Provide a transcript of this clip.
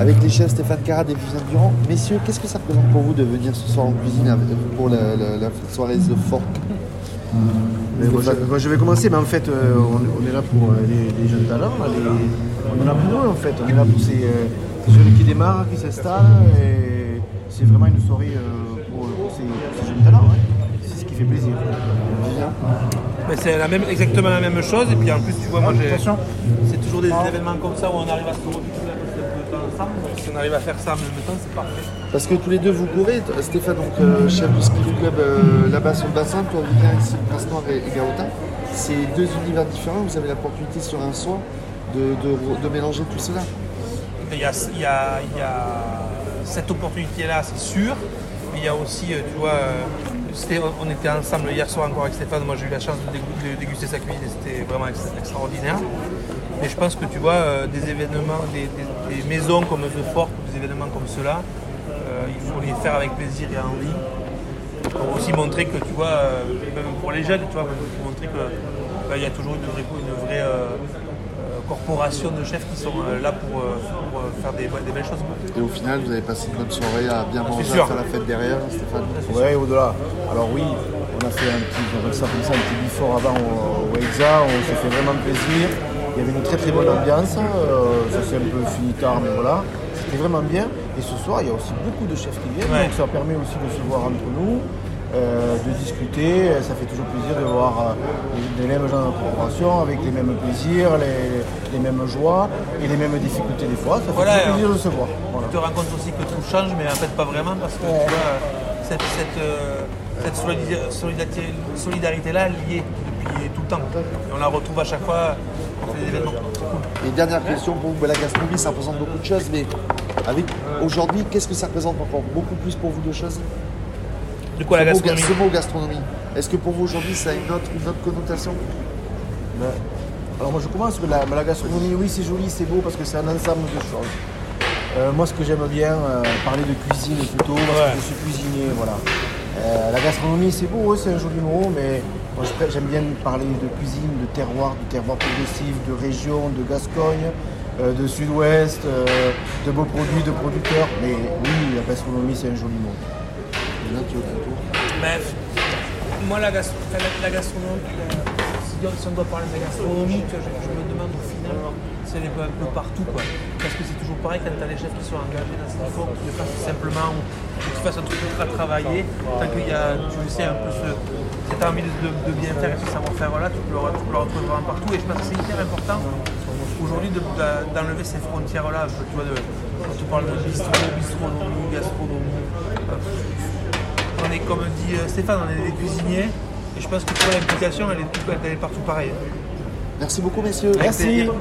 avec les chefs Stéphane Carrad et Vivien Durand. Messieurs, qu'est-ce que ça représente pour vous de venir ce soir en cuisine pour la, la- la soirée The Fork Mais moi, je, moi, je vais commencer, mais en fait, euh, on, on est là pour euh, les, les jeunes talents. là, les- on est là pour eux, en fait. On est là pour ces, euh, ces jeunes qui démarrent, qui s'installent. Et c'est vraiment une soirée euh, pour, pour ces, pour ces jeunes talents. ouais. C'est ce qui fait plaisir. Mais c'est la même, exactement la même chose. Et puis en plus, tu vois, moi, j'ai- Attention. c'est toujours des événements comme ça où on arrive à se retrouver ensemble. Si on arrive à faire ça en même temps, c'est parfait. Parce que tous les deux vous courez, Stéphane, donc euh, chef du ski club euh, là-bas sur le bassin, toi Vivien ici, Prince-Noir et, et Garotin. C'est deux univers différents, vous avez l'opportunité sur un soir de, de- de mélanger tout cela. Il y a, il y a- il y a cette opportunité-là, c'est sûr. Il y a aussi, euh, tu vois, euh, on était ensemble hier soir encore avec Stéphane. Moi, j'ai eu la chance de, dégu- de déguster sa cuisine et c'était vraiment ex- extraordinaire. Mais je pense que tu vois, euh, des événements, des, maisons comme The Fort, des événements comme ceux-là, euh, il faut les faire avec plaisir et envie. Pour aussi montrer que, tu vois, même pour les jeunes, tu vois, montrer qu'il y a toujours une vraie, une vraie corporation de chefs qui sont euh, là pour, euh, pour, euh, faire des, des belles choses. Et au final, vous avez passé une bonne soirée à bien manger, sûr. à faire la fête derrière, Stéphane. Ouais, au-delà. Alors oui, on a fait un petit, on ça comme ça, un petit before avant au, au Elsa, on s'est fait vraiment plaisir. Il y avait une très très bonne ambiance, euh, ça s'est un peu fini tard, mais voilà. C'était vraiment bien. Et ce soir, il y a aussi beaucoup de chefs qui viennent, Ouais. donc ça permet aussi de se voir entre nous, euh, de discuter. Ça fait toujours plaisir de voir euh, les, les mêmes gens de corporation avec les mêmes plaisirs, les, les mêmes joies et les mêmes difficultés des fois. Ça fait Voilà, toujours plaisir de se voir. Voilà. Tu te rends compte aussi que tout change, mais en fait pas vraiment, parce que tu vois, cette, cette, euh, cette solidi- solidarité- solidarité-là liée depuis tout le temps. Et on la retrouve à chaque fois, fait des événements. Et dernière question pour vous, la gastronomie, ça représente beaucoup de choses, mais avec aujourd'hui, qu'est-ce que ça représente encore beaucoup plus pour vous de choses? De quoi la Ce mot ga- gastronomie Ce mot gastronomie. Est-ce que pour vous aujourd'hui, ça a une autre, une autre connotation? Alors moi je commence que la, la gastronomie, oui c'est joli, c'est beau parce que c'est un ensemble de choses. Euh, moi ce que j'aime bien, euh, parler de cuisine plutôt, parce Ouais. que je suis cuisinier, voilà. Euh, la gastronomie c'est beau, c'est un joli mot, mais moi j'aime bien parler de cuisine, de terroir, de terroir progressif, de région, de Gascogne, euh, de sud-ouest, euh, de beaux produits, de producteurs. Mais oui, la gastronomie c'est un joli mot. Et là, tu veux ton tour Mais moi, la, gastronomie, la- si, on- doit parler de la gastronomie, je, me demande au final si elle est pas un peu partout. Quoi. Parce que c'est toujours pareil quand tu as les chefs qui sont engagés dans ce qu'il faut, qu'ils le fassent simplement ou que tu fasses un truc ultra travaillé. Tant qu'il y a, tu sais, un peu ce, cette envie de, bien faire et ce savoir-faire, là, tu peux, le, tu peux le retrouver vraiment partout. Et je pense que c'est hyper important aujourd'hui de- de- d'enlever ces frontières-là. Tu vois, de, quand tu parles de bistrot, bistronomie, gastronomie. On est comme dit euh, Stéphane, on est des cuisiniers. Et je pense que pour l'implication, elle est, elle est partout pareille. Merci beaucoup, messieurs. Plaisir.